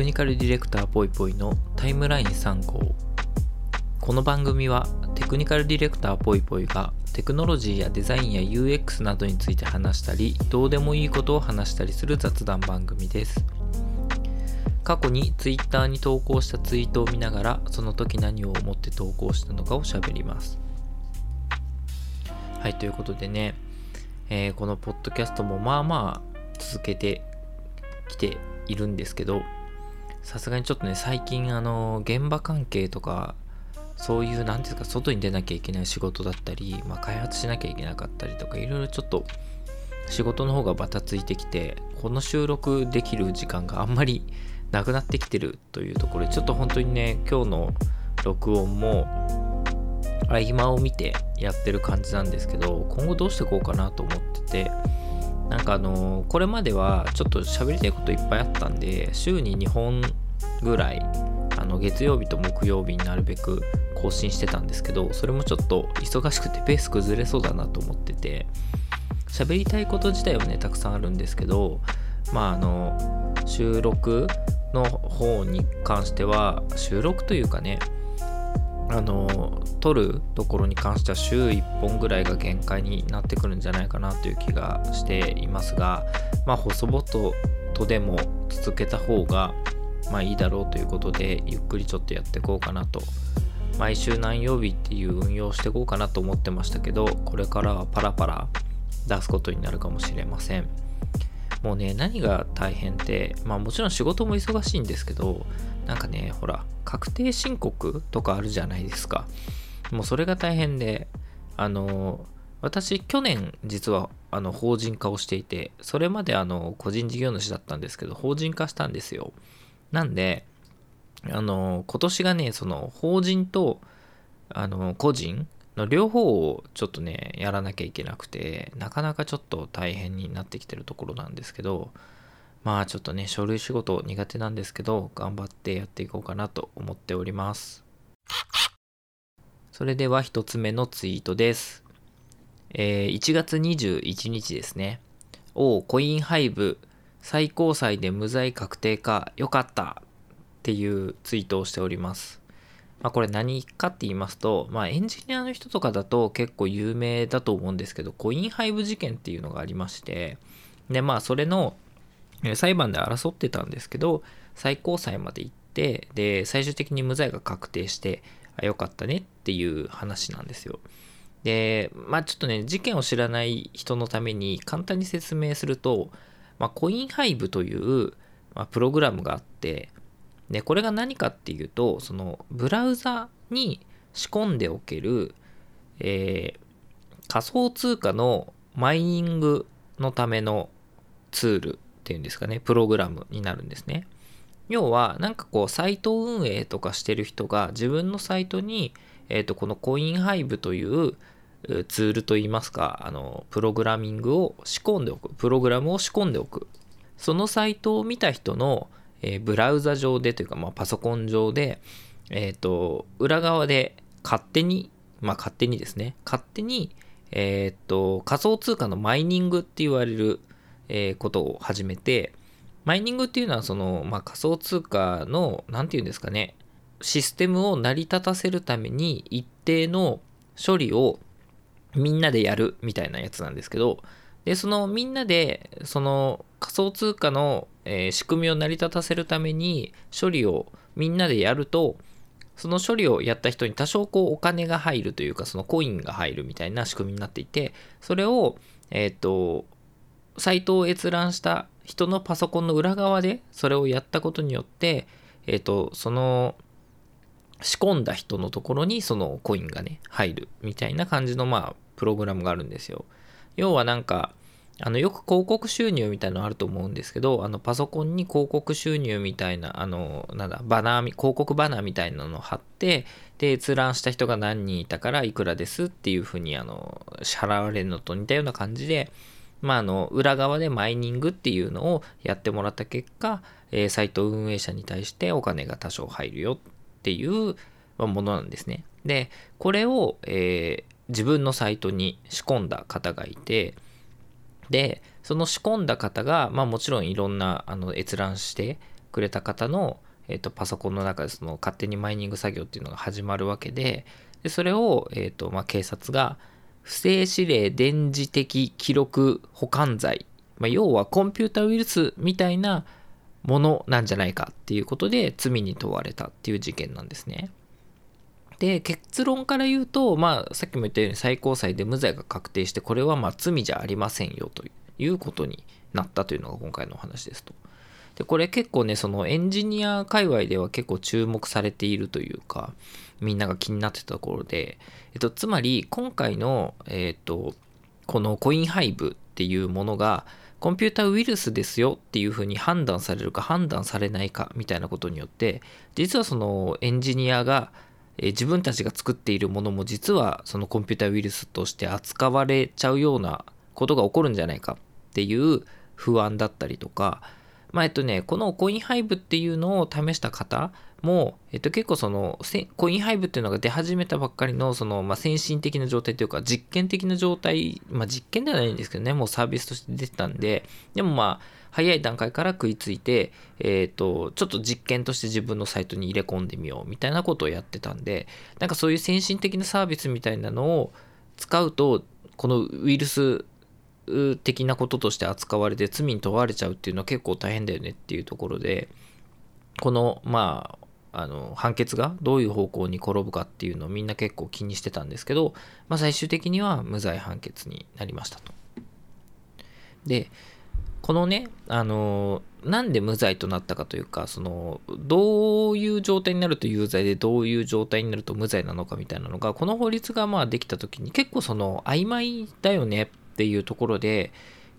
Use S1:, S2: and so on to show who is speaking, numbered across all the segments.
S1: クニカルディレクターぽいぽいのタイムライン3号。この番組はテクニカルディレクターぽいぽいがテクノロジーやデザインや UX などについて話したりどうでもいいことを話したりする雑談番組です。過去に Twitter に投稿したツイートを見ながらその時何を思って投稿したのかを喋ります。はいということでね、えー、このポッドキャストもまあまあ続けてきているんですけどさすがにちょっとね最近あの現場関係とかそういう何ですか外に出なきゃいけない仕事だったり、まあ、開発しなきゃいけなかったりとかいろいろちょっと仕事の方がバタついてきてこの収録できる時間があんまりなくなってきてるというところでちょっと本当にね今日の録音も合間を見てやってる感じなんですけど今後どうしていこうかなと思っててなんかあのこれまではちょっと喋りたいこといっぱいあったんで週に2本ぐらいあの月曜日と木曜日になるべく更新してたんですけどそれもちょっと忙しくてペース崩れそうだなと思ってて喋りたいこと自体はねたくさんあるんですけどまああの収録の方に関しては収録というかねあの撮るところに関しては週1本ぐらいが限界になってくるんじゃないかなという気がしていますがまあ細々とでも続けた方がまあいいだろうということでゆっくりちょっとやっていこうかなと。毎週何曜日っていう運用していこうかなと思ってましたけどこれからはパラパラ出すことになるかもしれません。もうね何が大変ってまあもちろん仕事も忙しいんですけどなんかね、ほら、確定申告とかあるじゃないですか。もうそれが大変で、あの、私、去年、実は、あの、法人化をしていて、それまで、あの、個人事業主だったんですけど、法人化したんですよ。なんで、あの、今年がね、その、法人と、あの、個人の両方をちょっとね、やらなきゃいけなくて、なかなかちょっと大変になってきてるところなんですけど、まあちょっとね、書類仕事苦手なんですけど、頑張ってやっていこうかなと思っております。それでは一つ目のツイートです。えー、1月21日ですね。おコインハイブ最高裁で無罪確定かよかったっていうツイートをしております。まあ、これ何かって言いますと、まあ、エンジニアの人とかだと結構有名だと思うんですけど、コインハイブ事件っていうのがありまして、で、まあ、それの裁判で争ってたんですけど最高裁まで行ってで最終的に無罪が確定してあよかったねっていう話なんですよ。でまあちょっとね事件を知らない人のために簡単に説明すると、まあ、コインハイブという、まあ、プログラムがあってでこれが何かっていうとそのブラウザに仕込んでおける、えー、仮想通貨のマイニングのためのツールっていうんですかね、プログラムになるんですね。要は、なんかこう、サイト運営とかしてる人が自分のサイトに、えっ、ー、と、このコインハイブというツールといいますか、あの、プログラミングを仕込んでおく、プログラムを仕込んでおく。そのサイトを見た人の、えー、ブラウザ上でというか、まあ、パソコン上で、えっ、ー、と、裏側で勝手に、まあ、勝手にですね、勝手に、えっ、と、仮想通貨のマイニングって言われるえことを始めて、マイニングっていうのはその、まあ、仮想通貨の、何て言うんですかね、システムを成り立たせるために一定の処理をみんなでやるみたいなやつなんですけど、で、そのみんなで、その仮想通貨の、えー、仕組みを成り立たせるために処理をみんなでやると、その処理をやった人に多少こうお金が入るというか、そのコインが入るみたいな仕組みになっていて、それを、えっ、ー、と、サイトを閲覧した人のパソコンの裏側でそれをやったことによって、えっ、ー、と、その仕込んだ人のところにそのコインがね、入るみたいな感じのまあ、プログラムがあるんですよ。要はなんか、あの、よく広告収入みたいなのあると思うんですけど、あの、パソコンに広告収入みたいな、あの、なんだ、バナー、広告バナーみたいなのを貼って、で、閲覧した人が何人いたからいくらですっていうふうに、あの、支払われるのと似たような感じで、まあ、あの裏側でマイニングっていうのをやってもらった結果、えー、サイト運営者に対してお金が多少入るよっていうものなんですね。で、これを、えー、自分のサイトに仕込んだ方がいて、で、その仕込んだ方が、まあもちろんいろんなあの閲覧して、くれた方の、えー、とパソコンの中でその勝手にマイニング作業っていうのが始まるわけででそれを、えーとまあ、警察が不正指令電磁的記録保管罪、まあ、要はコンピュータウイルスみたいなものなんじゃないかっていうことで罪に問われたっていう事件なんですね。で結論から言うと、まあ、さっきも言ったように最高裁で無罪が確定してこれはまあ罪じゃありませんよということになったというのが今回のお話ですと。でこれ結構ねそのエンジニア界隈では結構注目されているというかみんなが気になってたところで、えっと、つまり今回の、えっと、このコインハイブっていうものがコンピュータウイルスですよっていうふうに判断されるか判断されないかみたいなことによって実はそのエンジニアがえ自分たちが作っているものも実はそのコンピュータウイルスとして扱われちゃうようなことが起こるんじゃないかっていう不安だったりとか、まあえっとね、このコインハイブっていうのを試した方も、えっと、結構そのコインハイブっていうのが出始めたばっかりのその、まあ、先進的な状態というか実験的な状態、まあ、実験ではないんですけどねもうサービスとして出てたんででもまあ早い段階から食いついて、えっ、ー、と、ちょっと実験として自分のサイトに入れ込んでみようみたいなことをやってたんで、なんかそういう先進的なサービスみたいなのを使うと、このウイルス的なこととして扱われて罪に問われちゃうっていうのは結構大変だよねっていうところで、この、まあ、あの判決がどういう方向に転ぶかっていうのをみんな結構気にしてたんですけど、まあ、最終的には無罪判決になりましたと。で、このね、あの、なんで無罪となったかというか、その、どういう状態になると有罪で、どういう状態になると無罪なのかみたいなのが、この法律がまあできた時に結構その曖昧だよねっていうところで、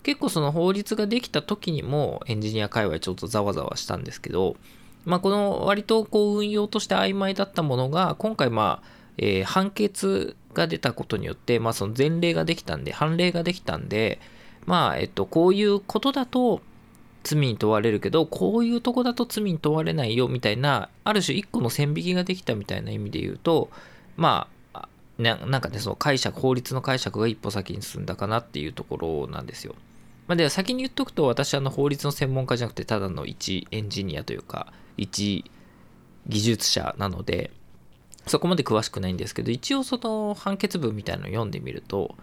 S1: 結構その法律ができた時にもエンジニア界隈ちょっとざわざわしたんですけど、まあこの割とこう運用として曖昧だったものが、今回まあ、えー、判決が出たことによって、まあその前例ができたんで、判例ができたんで、まあ、えっと、こういうことだと罪に問われるけど、こういうとこだと罪に問われないよみたいな、ある種一個の線引きができたみたいな意味で言うと、まあ、なんかね、その解釈、法律の解釈が一歩先に進んだかなっていうところなんですよ。まあ、では先に言っとくと、私、あの、法律の専門家じゃなくて、ただの一エンジニアというか、一技術者なので、そこまで詳しくないんですけど、一応その判決文みたいなのを読んでみると、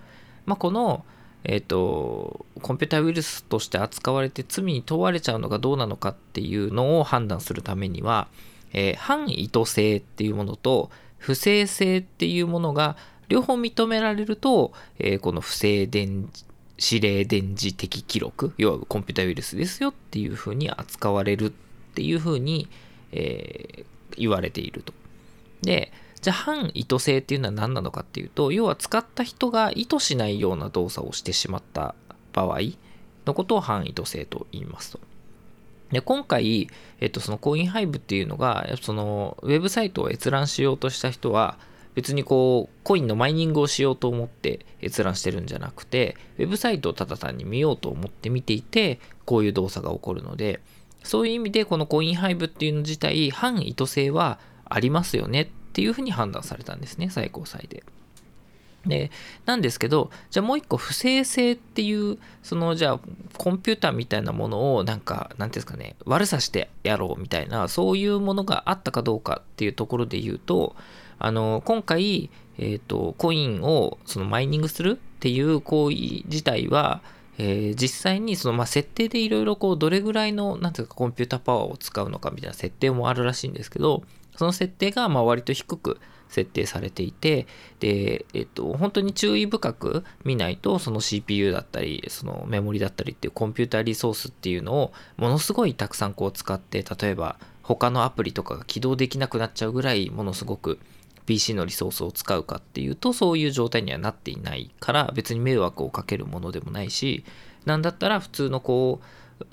S1: まあ、この、えっ、ー、と、コンピュータウイルスとして扱われて罪に問われちゃうのがどうなのかっていうのを判断するためには、えー、反意図性っていうものと不正性っていうものが両方認められると、えー、この不正電指令電磁的記録、要はコンピュータウイルスですよっていうふうに扱われるっていうふうに、え言われていると。で、じゃあ反意図性っていうのは何なのかっていうと要は使った人が意図しないような動作をしてしまった場合のことを反意図性と言いますと。で今回、えっと、そのコインハイブっていうのがそのウェブサイトを閲覧しようとした人は別にこうコインのマイニングをしようと思って閲覧してるんじゃなくてウェブサイトをただ単に見ようと思って見ていてこういう動作が起こるのでそういう意味でこのコインハイブっていうの自体反意図性はありますよねっっていうふうに判断されたんですね、最高裁で。で、なんですけど、じゃあもう一個不正性っていう、そのじゃあコンピューターみたいなものをなんか、なんていうんですかね、悪さしてやろうみたいな、そういうものがあったかどうかっていうところで言うと、あの、今回、え、ー、と、コインをそのマイニングするっていう行為自体は、えー、実際にその、まあ、設定でいろいろこうどれぐらいのなんていうかコンピューターパワーを使うのかみたいな設定もあるらしいんですけどその設定がまあ割と低く設定されていてで、えっと、本当に注意深く見ないとその CPU だったりそのメモリだったりっていうコンピューターリソースっていうのをものすごいたくさんこう使って例えば他のアプリとかが起動できなくなっちゃうぐらいものすごく PC のリソースを使うかっていうとそういう状態にはなっていないから別に迷惑をかけるものでもないしなんだったら普通のこ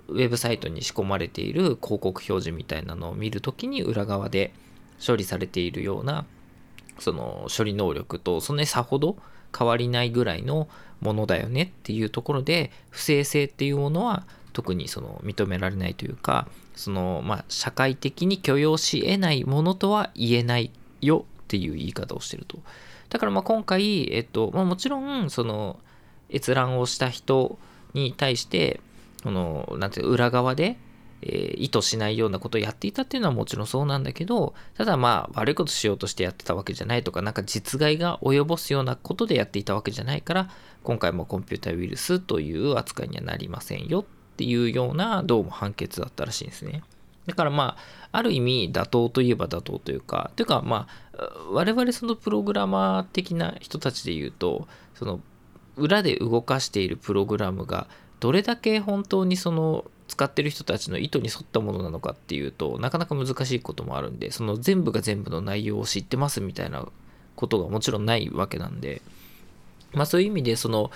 S1: うウェブサイトに仕込まれている広告表示みたいなのを見るときに裏側で処理されているようなその処理能力とそんなにさほど変わりないぐらいのものだよねっていうところで不正性っていうものは特にその認められないというかそのまあ社会的に許容し得ないものとは言えないよっていう言い方をしてると。だからまあ今回えっとまあもちろんその閲覧をした人に対してこのなんて裏側でえー、意図しないようなことをやっていたっていうのはもちろんそうなんだけどただまあ悪いことしようとしてやってたわけじゃないとかなんか実害が及ぼすようなことでやっていたわけじゃないから今回もコンピュータウイルスという扱いにはなりませんよっていうようなどうも判決だったらしいんですね。だからまあある意味妥当といえば妥当というかというかまあ我々そのプログラマー的な人たちで言うとその裏で動かしているプログラムがどれだけ本当にその使ってる人たちの意図に沿ったものなのかっていうとなかなか難しいこともあるんでその全部が全部の内容を知ってますみたいなことがもちろんないわけなんでまあそういう意味でその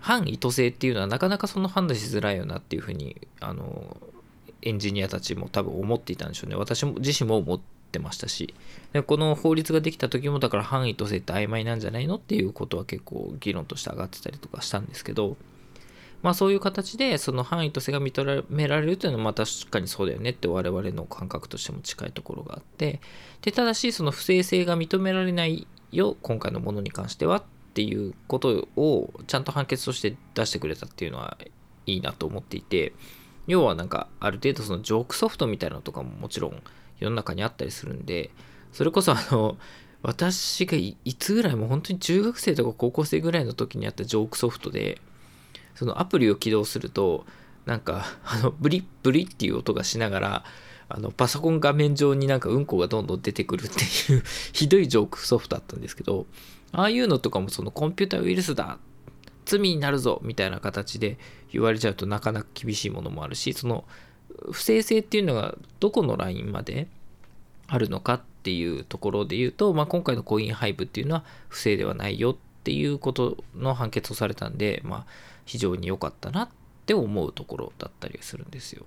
S1: 反意図性っていうのはなかなかその判断しづらいよなっていうふうにあのエンジニアたちも多分思っていたんでしょうね。私も自身も思ってましたし。でこの法律ができた時もだから反意図性って曖昧なんじゃないのっていうことは結構議論として上がってたりとかしたんですけどまあそういう形でその範囲と性が認められるというのはまあ確かにそうだよねって我々の感覚としても近いところがあって。でただしその不正性が認められないよ今回のものに関してはっていうことをちゃんと判決として出してくれたっていうのはいいなと思っていて。要はなんかある程度そのジョークソフトみたいなのとかももちろん世の中にあったりするんでそれこそあの私がいつぐらいも本当に中学生とか高校生ぐらいの時にあったジョークソフトでそのアプリを起動するとなんかあのブリッブリっていう音がしながらあのパソコン画面上になんかうんこがどんどん出てくるっていう ひどいジョークソフトだったんですけどああいうのとかもそのコンピューターウイルスだ罪になるぞみたいな形で言われちゃうとなかなか厳しいものもあるしその不正性っていうのがどこのラインまであるのかっていうところで言うと、まあ、今回のコインハイブっていうのは不正ではないよっていうことの判決をされたんで、まあ、非常に良かったなって思うところだったりするんですよ。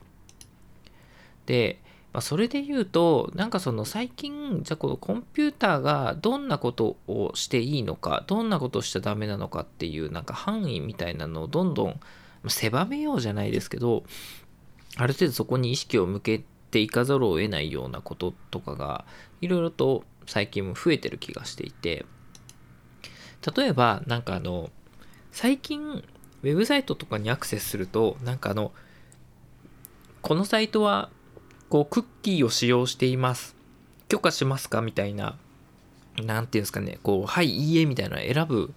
S1: で、まあ、それで言うとなんかその最近じゃあこのコンピューターがどんなことをしていいのかどんなことをしちゃダメなのかっていうなんか範囲みたいなのをどんどん狭めようじゃないですけどある程度そこに意識を向けていかざるを得ないようなこととかがいろいろと最近も増えてる気がしていて例えばなんかあの最近ウェブサイトとかにアクセスすると、なんかあの、このサイトは、こう、クッキーを使用しています。許可しますかみたいな、なんていうんですかね、こう、はい、いいえ、みたいな選ぶ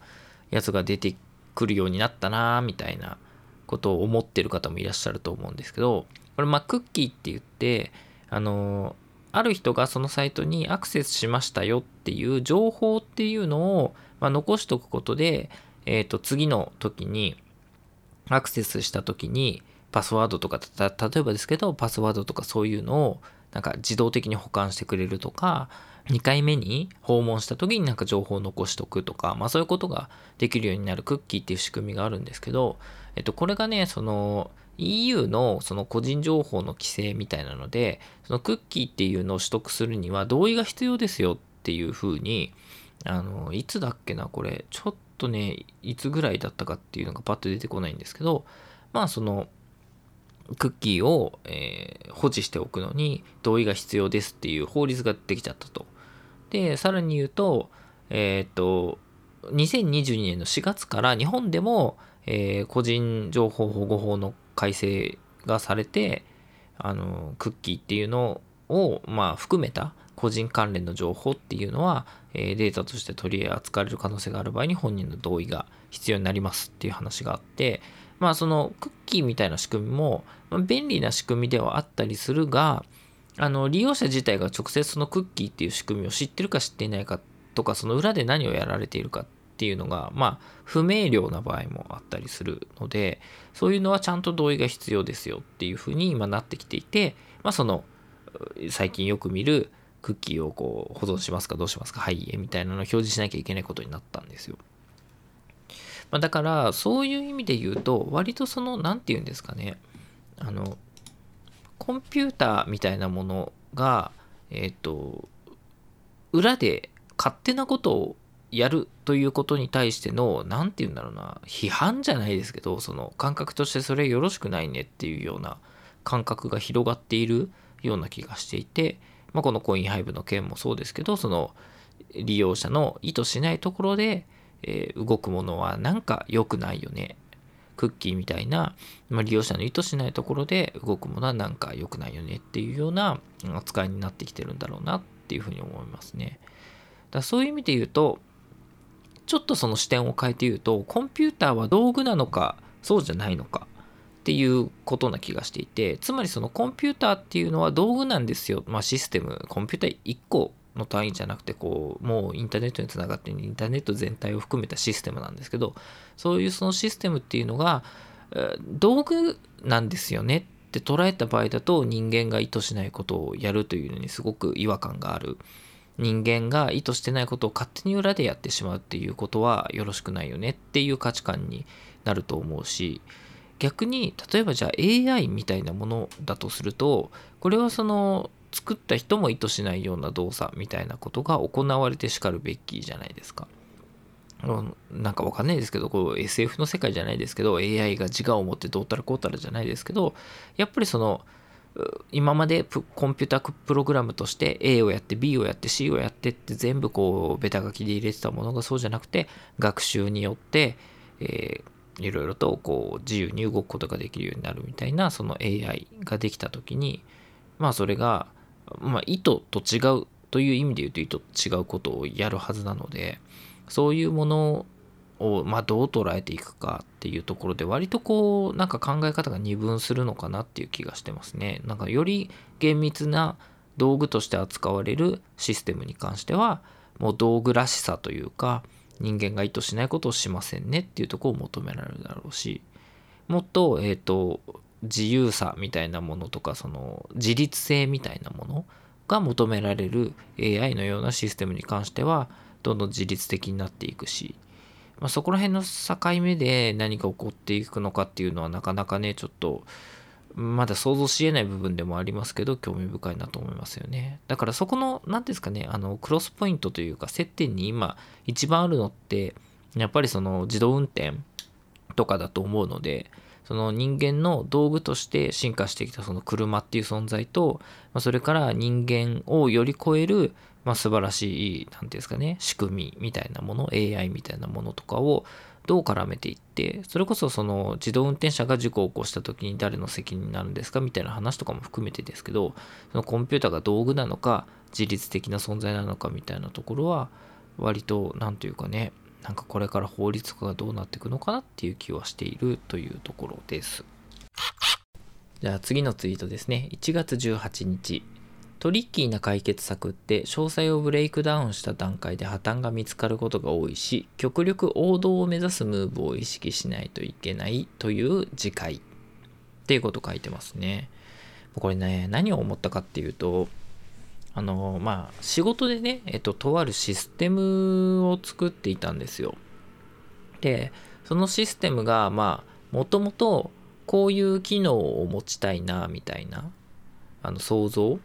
S1: やつが出てくるようになったな、みたいなことを思ってる方もいらっしゃると思うんですけど、これ、まあ、クッキーって言って、あの、ある人がそのサイトにアクセスしましたよっていう情報っていうのを、まあ、残しておくことで、えっ、ー、と、次の時に、アクセスした時にパスワードとか例えばですけどパスワードとかそういうのをなんか自動的に保管してくれるとか2回目に訪問した時になんか情報を残しとくとか、まあそういうことができるようになるクッキーっていう仕組みがあるんですけど、えっと、これがね、その EU のその個人情報の規制みたいなので、そのクッキーっていうのを取得するには同意が必要ですよっていうふうに、あの、いつだっけな、これ、ちょっとね、いつぐらいだったかっていうのがパッと出てこないんですけど、まあその、クッキーを、えー、保持しておくのに同意が必要ですっていう法律ができちゃったと。で、さらに言うと、えっ、と、2022年の4月から日本でも、えー、個人情報保護法の改正がされて、あの、クッキーっていうのを、まあ、含めた個人関連の情報っていうのは、えデータとして取り扱われる可能性がある場合に本人の同意が必要になりますっていう話があって、まあそのクッキーみたいな仕組みも、ま便利な仕組みではあったりするが、あの利用者自体が直接そのクッキーっていう仕組みを知ってるか知っていないかとか、その裏で何をやられているかっていうのが、まあ不明瞭な場合もあったりするので、そういうのはちゃんと同意が必要ですよっていうふうに今なってきていて、まあその最近よく見るクッキーをこう保存しますか？どうしますか？はいえみたいなのを表示しなきゃいけないことになったんですよ。まあ、だからそういう意味で言うと割とその何て言うんですかね。あのコンピューターみたいなものがえっ、ー、と裏で勝手なことをやるということに対しての何て言うんだろうな批判じゃないですけどその感覚としてそれよろしくないねっていうような感覚が広がっているような気がしていてまあ、このコインハイブの件もそうですけどその利用者の意図しないところで、えー、動くものはなんか良くないよね。クッキーみたいな、まあ、利用者の意図しないところで動くものはなんか良くないよね。っていうような扱いになってきてるんだろうなっていうふうに思いますね。だそういう意味で言うとちょっとその視点を変えて言うとコンピューターは道具なのかそうじゃないのか。っていうことな気がしていてつまりそのコンピューターっていうのは道具なんですよ、まあ、システム。コンピューター1個の単位じゃなくてこうもうインターネットにつながってインターネット全体を含めたシステムなんですけどそういうそのシステムっていうのが道具なんですよねって捉えた場合だと人間が意図しないことをやるというのにすごく違和感がある。人間が意図してないことを勝手に裏でやってしまうっていうことはよろしくないよねっていう価値観になると思うし逆に例えばじゃあ AI みたいなものだとするとこれはその作った人も意図しないような動作みたいなことが行われてしかるべきじゃないですか。なんかわかんないですけど、こう SF の世界じゃないですけど、AI が自我を持ってどうたらこうたらじゃないですけど、やっぱりその、今までコンピュータープログラムとして A をやって B をやって C をやってって全部こうベタ書きで入れてたものがそうじゃなくて学習によって、えー、いろいろとこう自由に動くことができるようになるみたいなその AI ができた時にまあそれがまあ、意図と違うという意味で言うと意図と違うことをやるはずなのでそういうものを、まあ、どう捉えていくかっていうところで割とこうなんか考え方が二分するのかなっていう気がしてますね。なんかより厳密な道具として扱われるシステムに関してはもう道具らしさというか人間が意図しないことをしませんねっていうとこを求められるだろうしもっと,、えーと自由さみたいなものとかその自律性みたいなものが求められる AI のようなシステムに関してはどんどん自律的になっていくし、まあ、そこら辺の境目で何か起こっていくのかっていうのはなかなかねちょっとまだ想像しえない部分でもありますけど興味深いなと思いますよね。だからそこの何ですかねあのクロスポイントというか接点に今一番あるのってやっぱりその自動運転とかだと思うのでその人間の道具として進化してきたその車っていう存在と、まあ、それから人間をより超える、まあ、素晴らしい、何て言うんですかね、仕組みみたいなもの、AI みたいなものとかをどう絡めていって、それこそその自動運転車が事故を起こした時に誰の責任になるんですかみたいな話とかも含めてですけど、そのコンピューターが道具なのか、自律的な存在なのかみたいなところは、割と、何というかね、なんかこれから法律化がどうなっていくのかなっていう気はしているというところです。じゃあ次のツイートですね。1月18日。トリッキーな解決策って詳細をブレイクダウンした段階で破綻が見つかることが多いし極力王道を目指すムーブを意識しないといけないという次回っていうこと書いてますね。これね何を思ったかっていうとあのまあ仕事でね、えっと、とあるシステムを作っていたんですよ。でそのシステムがまあもともとこういう機能を持ちたいなみたいなあの想像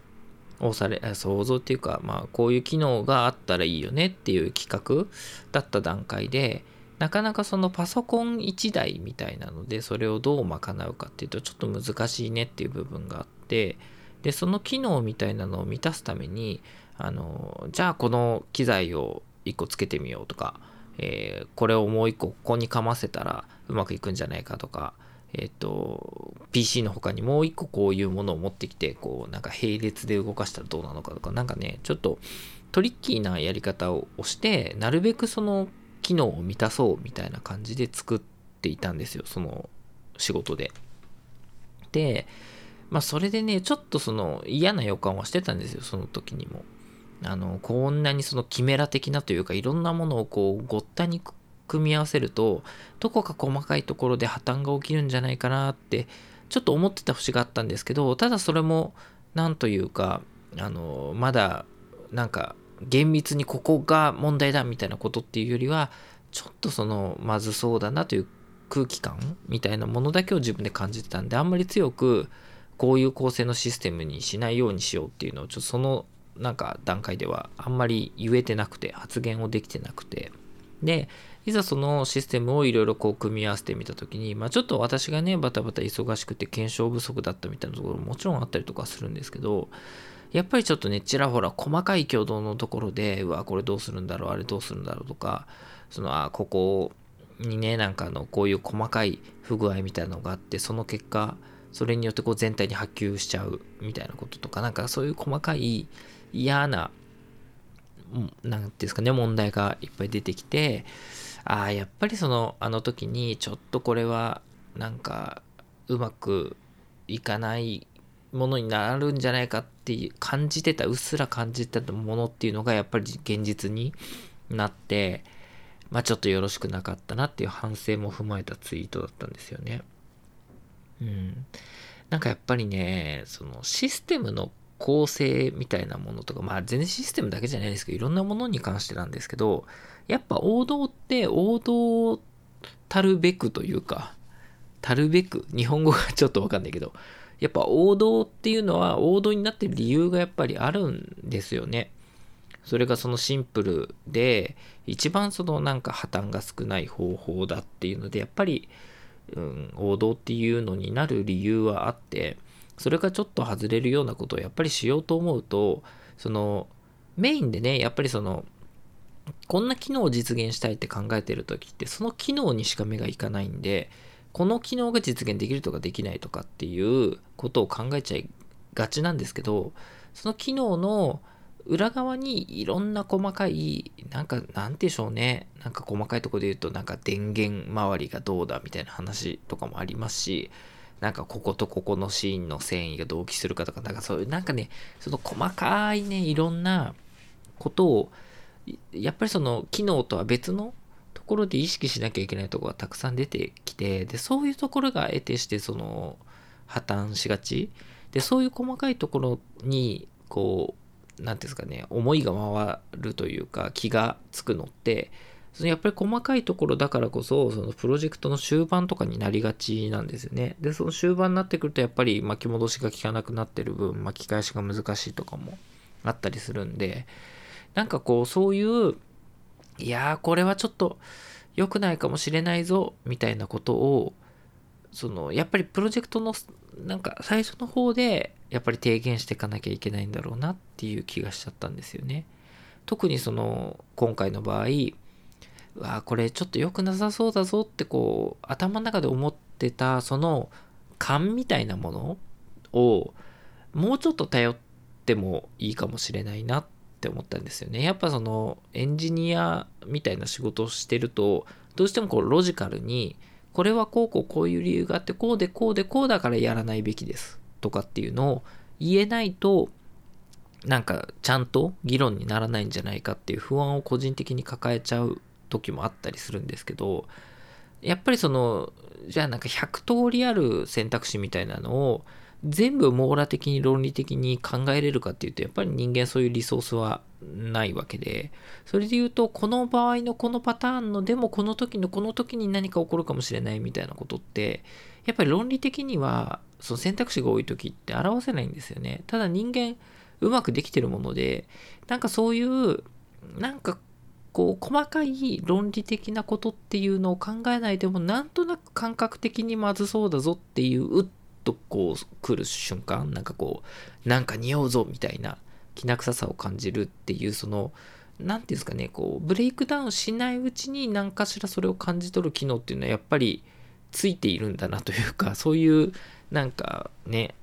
S1: をされ想像っていうかまあこういう機能があったらいいよねっていう企画だった段階でなかなかそのパソコン1台みたいなのでそれをどう賄うかっていうとちょっと難しいねっていう部分があってでその機能みたいなのを満たすためにあのじゃあこの機材を1個つけてみようとか、えー、これをもう1個ここにかませたらうまくいくんじゃないかとかえっ、と PC の他にもう1個こういうものを持ってきてこうなんか並列で動かしたらどうなのかとかなんかねちょっとトリッキーなやり方をしてなるべくその機能を満たそうみたいな感じで作っていたんですよその仕事で。でまあそれでね、ちょっとその嫌な予感はしてたんですよ、その時にも。あの、こんなにそのキメラ的なというか、いろんなものをこう、ごったにく組み合わせると、どこか細かいところで破綻が起きるんじゃないかなって、ちょっと思ってた節があったんですけど、ただそれも、なんというか、あの、まだ、なんか、厳密にここが問題だみたいなことっていうよりは、ちょっとその、まずそうだなという空気感みたいなものだけを自分で感じてたんで、あんまり強く、こういう構成のシステムにしないようにしようっていうのをちょっとそのなんか段階ではあんまり言えてなくて発言をできてなくて。でいざそのシステムをいろいろこう組み合わせてみた時にまあちょっと私がねバタバタ忙しくて検証不足だったみたいなところももちろんあったりとかするんですけどやっぱりちょっとねちらほら細かい挙動のところでうわこれどうするんだろうあれどうするんだろうとかそのあここにねなんかあのこういう細かい不具合みたいなのがあってその結果それによってこう全体に波及しちゃうみたいなこととかなんかそういう細かい嫌な何ていうんですかね問題がいっぱい出てきてああやっぱりそのあの時にちょっとこれはなんかうまくいかないものになるんじゃないかっていう感じてたうっすら感じてたものっていうのがやっぱり現実になってまあちょっとよろしくなかったなっていう反省も踏まえたツイートだったんですよね。うん。なんかやっぱりね、そのシステムの構成みたいなものとか、まあ全然システムだけじゃないですけど、いろんなものに関してなんですけど、やっぱ王道って王道たるべくというか、たるべく、日本語がちょっとわかんないけど、やっぱ王道っていうのは王道になってる理由がやっぱりあるんですよね。それがそのシンプルで一番そのなんか破綻が少ない方法だっていうのでやっぱり、うん、王道っていうのになる理由はあってそれがちょっと外れるようなことをやっぱりしようと思うとそのメインでねやっぱりそのこんな機能を実現したいって考えてる時ってその機能にしか目がいかないんでこの機能が実現できるとかできないとかっていうことを考えちゃいがちなんですけどその機能の裏側にいろんな細かい、なんか、なんでしょうね。なんか細かいとこで言うと、なんか電源周りがどうだみたいな話とかもありますし、なんかこことここのシーンの繊維が同期するかとか、なんかそういう、なんかね、その細かいね、いろんなことを、やっぱりその機能とは別のところで意識しなきゃいけないとこがたくさん出てきて、で、そういうところが得てして、その、破綻しがち。で、そういう細かいところに、こう、何ていうんですかね思いが回るというか気がつくのってやっぱり細かいところだからこそそのプロジェクトの終盤とかになりがちなんですよねでその終盤になってくるとやっぱり巻き戻しが効かなくなってる分巻き返しが難しいとかもあったりするんでなんかこうそういういやーこれはちょっと良くないかもしれないぞみたいなことをそのやっぱりプロジェクトのなんか最初の方でやっぱり提言していかなきゃいけないんだろうなっていう気がしちゃったんですよね。特にその今回の場合わこれちょっと良くなさそうだぞってこう頭の中で思ってたその勘みたいなものをもうちょっと頼ってもいいかもしれないなって思ったんですよね。やっぱそのエンジニアみたいな仕事をしてるとどうしてもこうロジカルにこれはこうこうこういう理由があってこうでこうでこうだからやらないべきですとかっていうのを言えないとなんかちゃんと議論にならないんじゃないかっていう不安を個人的に抱えちゃう時もあったりするんですけどやっぱりそのじゃあなんか100通りある選択肢みたいなのを全部網羅的に論理的に考えれるかっていうとやっぱり人間そういうリソースはないわけでそれで言うとこの場合のこのパターンのでもこの時のこの時に何か起こるかもしれないみたいなことってやっぱり論理的にはその選択肢が多い時って表せないんですよね。ただ人間うまくできてるものでなんかそういうなんかこう細かい論理的なことっていうのを考えないでもなんとなく感覚的にまずそうだぞっていううっとこう来る瞬間なんかこうなんか匂うぞみたいなきな臭さを感じるっていうその何て言うんですかねこうブレイクダウンしないうちに何かしらそれを感じ取る機能っていうのはやっぱりついているんだなというか そういうなんかね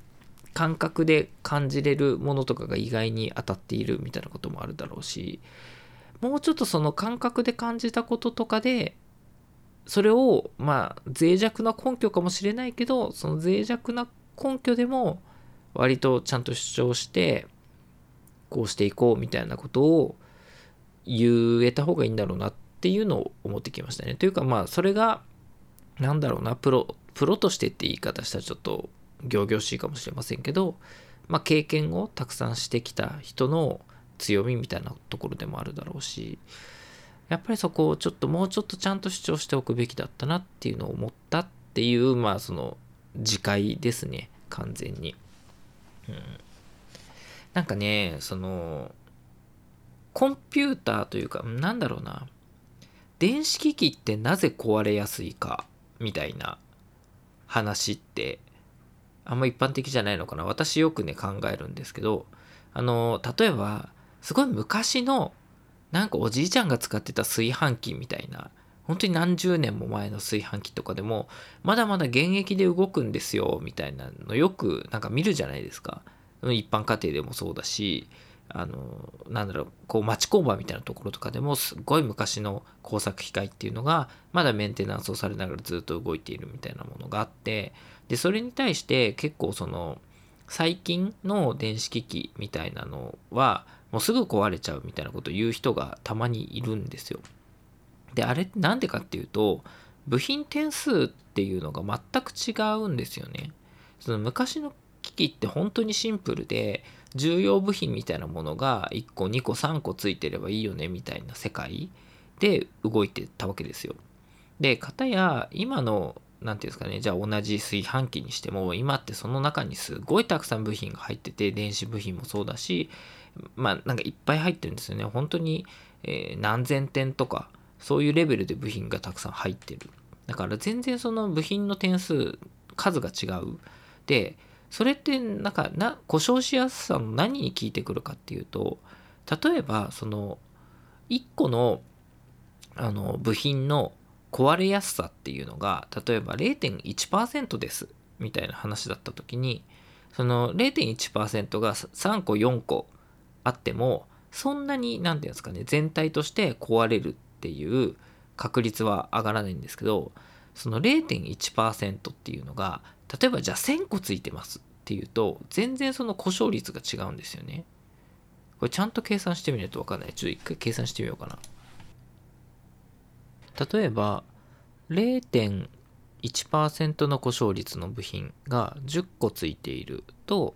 S1: 感覚で感じれるものとかが意外に当たっているみたいなこともあるだろうしもうちょっとその感覚で感じたこととかでそれをまあ脆弱な根拠かもしれないけどその脆弱な根拠でも割とちゃんと主張してこうしていこうみたいなことを言えた方がいいんだろうなっていうのを思ってきましたね。というかまあそれがなんだろうなプロプロとしてって言い方したらちょっと仰々しいかもしれませんけど、まあ、経験をたくさんしてきた人の強みみたいなところでもあるだろうしやっぱりそこをちょっともうちょっとちゃんと主張しておくべきだったなっていうのを思ったっていうまあその自戒ですね完全に、うん、なんかねそのコンピューターというかなんだろうな。電子機器ってなぜ壊れやすいかみたいな話ってあんま一般的じゃないのかな。私よくね考えるんですけどあの例えばすごい昔のなんかおじいちゃんが使ってた炊飯器みたいな本当に何十年も前の炊飯器とかでもまだまだ現役で動くんですよみたいなのよくなんか見るじゃないですか。一般家庭でもそうだしあのなんだろうこう町工場みたいなところとかでもすごい昔の工作機械っていうのがまだメンテナンスをされながらずっと動いているみたいなものがあってでそれに対して結構その最近の電子機器みたいなのはもうすぐ壊れちゃうみたいなことを言う人がたまにいるんですよ。であれって何でかっていうと部品点数っていうのが全く違うんですよね。その昔の機器って本当にシンプルで重要部品みたいなものが1個2個3個ついてればいいよねみたいな世界で動いてたわけですよ。で片や今の何て言うんですかねじゃあ同じ炊飯器にしても今ってその中にすごいたくさん部品が入ってて電子部品もそうだしまあなんかいっぱい入ってるんですよね。本当に、えー、何千点とかそういうレベルで部品がたくさん入ってる。だから全然その部品の点数数が違う。でそれってなんかな故障しやすさの何に効いてくるかっていうと例えばその1個のあの部品の壊れやすさっていうのが例えば0.1%ですみたいな話だった時にその0.1%が3個4個あってもそんなに何て言うんですかね全体として壊れるっていう確率は上がらないんですけどその0.1%っていうのが例えばじゃあ1000個ついてますっていうと全然その故障率が違うんですよね。これちゃんと計算してみないと分かんない。ちょっと一回計算してみようかな。例えば0.1%の故障率の部品が10個ついていると、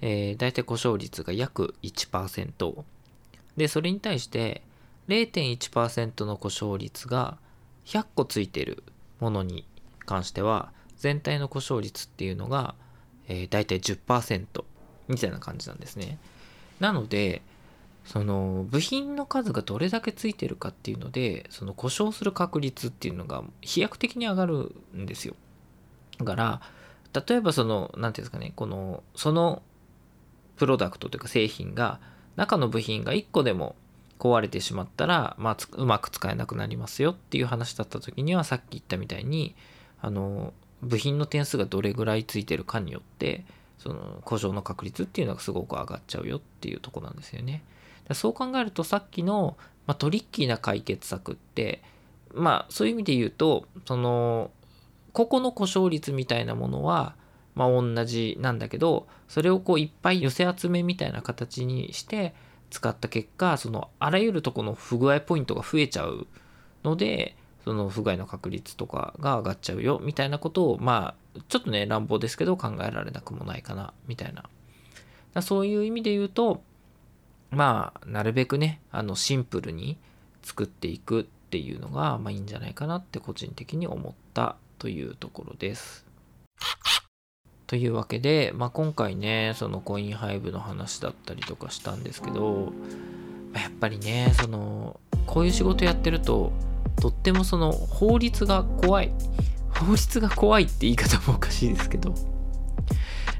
S1: えー、大体故障率が約1%でそれに対して0.1%の故障率が100個ついてるものに関しては全体の故障率っていうのが、えー、大体10%みたいな感じなんですね。なのでその部品の数がどれだけついてるかっていうのでその故障する確率っていうのが飛躍的に上がるんですよ。だから例えばその何て言うんですかねこのそのプロダクトというか製品が中の部品が1個でも壊れてしまったら、まあ、うまく使えなくなりますよっていう話だった時にはさっき言ったみたいにあの部品の点数がどれぐらいついてるかによってその故障の確率っていうのがすごく上がっちゃうよっていうとこなんですよね。そう考えるとさっきの、まあ、トリッキーな解決策ってまあそういう意味で言うとその個々の故障率みたいなものはまあ同じなんだけどそれをこういっぱい寄せ集めみたいな形にして使った結果そのあらゆるとこの不具合ポイントが増えちゃうのでその不具合の確率とかが上がっちゃうよみたいなことをまあちょっとね乱暴ですけど考えられなくもないかなみたいなそういう意味で言うとまあなるべくねあのシンプルに作っていくっていうのがまあいいんじゃないかなって個人的に思ったというところです。というわけで、まあ、今回ねそのコインハイブの話だったりとかしたんですけどやっぱりねそのこういう仕事やってるととってもその法律が怖い。法律が怖いって言い方もおかしいですけど。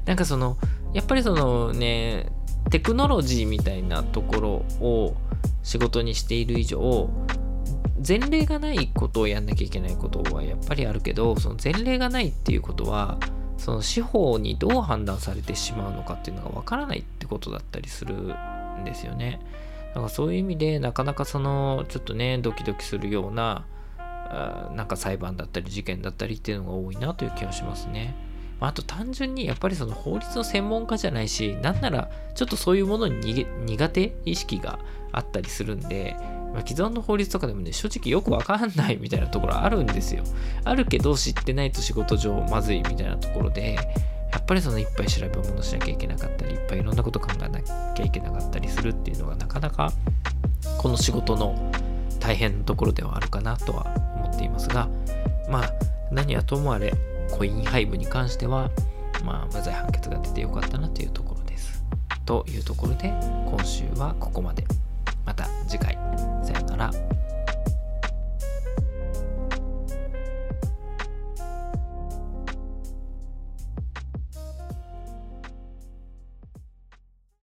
S1: なんかそのやっぱりそのねテクノロジーみたいなところを仕事にしている以上前例がないことをやんなきゃいけないことはやっぱりあるけどその前例がないっていうことはその司法にどう判断されてしまうのかっていうのがわからないってことだったりするんですよね。だかそういう意味でなかなかそのちょっとねドキドキするようななんか裁判だったり事件だったりっていうのが多いなという気がしますね。あと単純にやっぱりその法律の専門家じゃないし、なんならちょっとそういうものに苦手意識があったりするんで、ま、既存の法律とかでもね、正直よくわかんないみたいなところあるんですよ。あるけど知ってないと仕事上まずいみたいなところで、やっぱりそのいっぱい調べ物しなきゃいけなかったり、いっぱいいろんなこと考えなきゃいけなかったりするっていうのがなかなかこの仕事の大変なところではあるかなとは思っていますが、まあ何はともあれコインハイブに関しては、まあ、無罪判決が出てよかったなというところです。というところで、今週はここまで。また次回さよなら。